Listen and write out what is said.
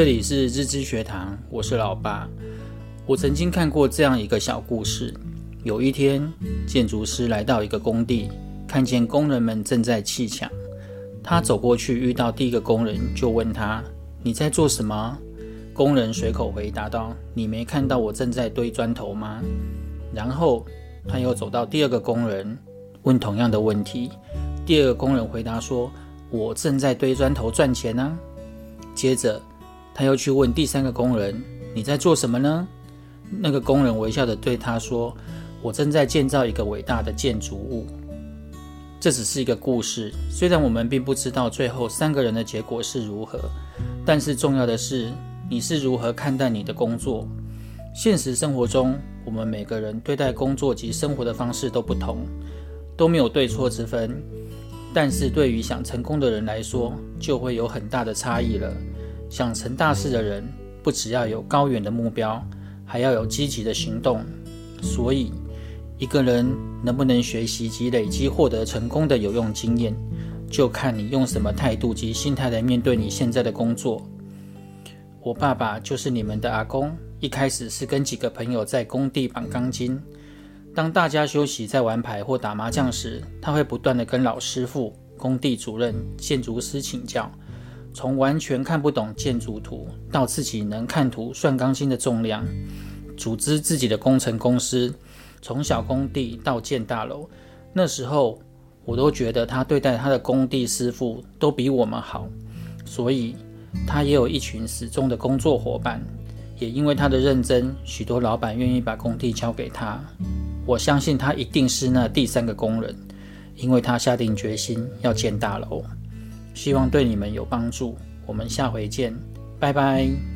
这里是日知学堂，我是老爸。我曾经看过这样一个小故事：有一天，建筑师来到一个工地，看见工人们正在砌墙。他走过去，遇到第一个工人，就问他：“你在做什么？”工人随口回答道：“你没看到我正在堆砖头吗？”然后他又走到第二个工人，问同样的问题。第二个工人回答说：“我正在堆砖头赚钱呢。”接着。他又去问第三个工人：“你在做什么呢？”那个工人微笑着对他说：“我正在建造一个伟大的建筑物。”这只是一个故事，虽然我们并不知道最后三个人的结果是如何，但是重要的是你是如何看待你的工作。现实生活中，我们每个人对待工作及生活的方式都不同，都没有对错之分，但是对于想成功的人来说，就会有很大的差异了。想成大事的人，不只要有高远的目标，还要有积极的行动。所以，一个人能不能学习及累积获得成功的有用经验，就看你用什么态度及心态来面对你现在的工作。我爸爸就是你们的阿公，一开始是跟几个朋友在工地绑钢筋。当大家休息在玩牌或打麻将时，他会不断地跟老师傅、工地主任、建筑师请教。从完全看不懂建筑图，到自己能看图算钢筋的重量，组织自己的工程公司，从小工地到建大楼，那时候我都觉得他对待他的工地师傅都比我们好，所以他也有一群死忠的工作伙伴，也因为他的认真，许多老板愿意把工地交给他。我相信他一定是那第三个工人，因为他下定决心要建大楼。希望对你们有帮助，我们下回见，拜拜。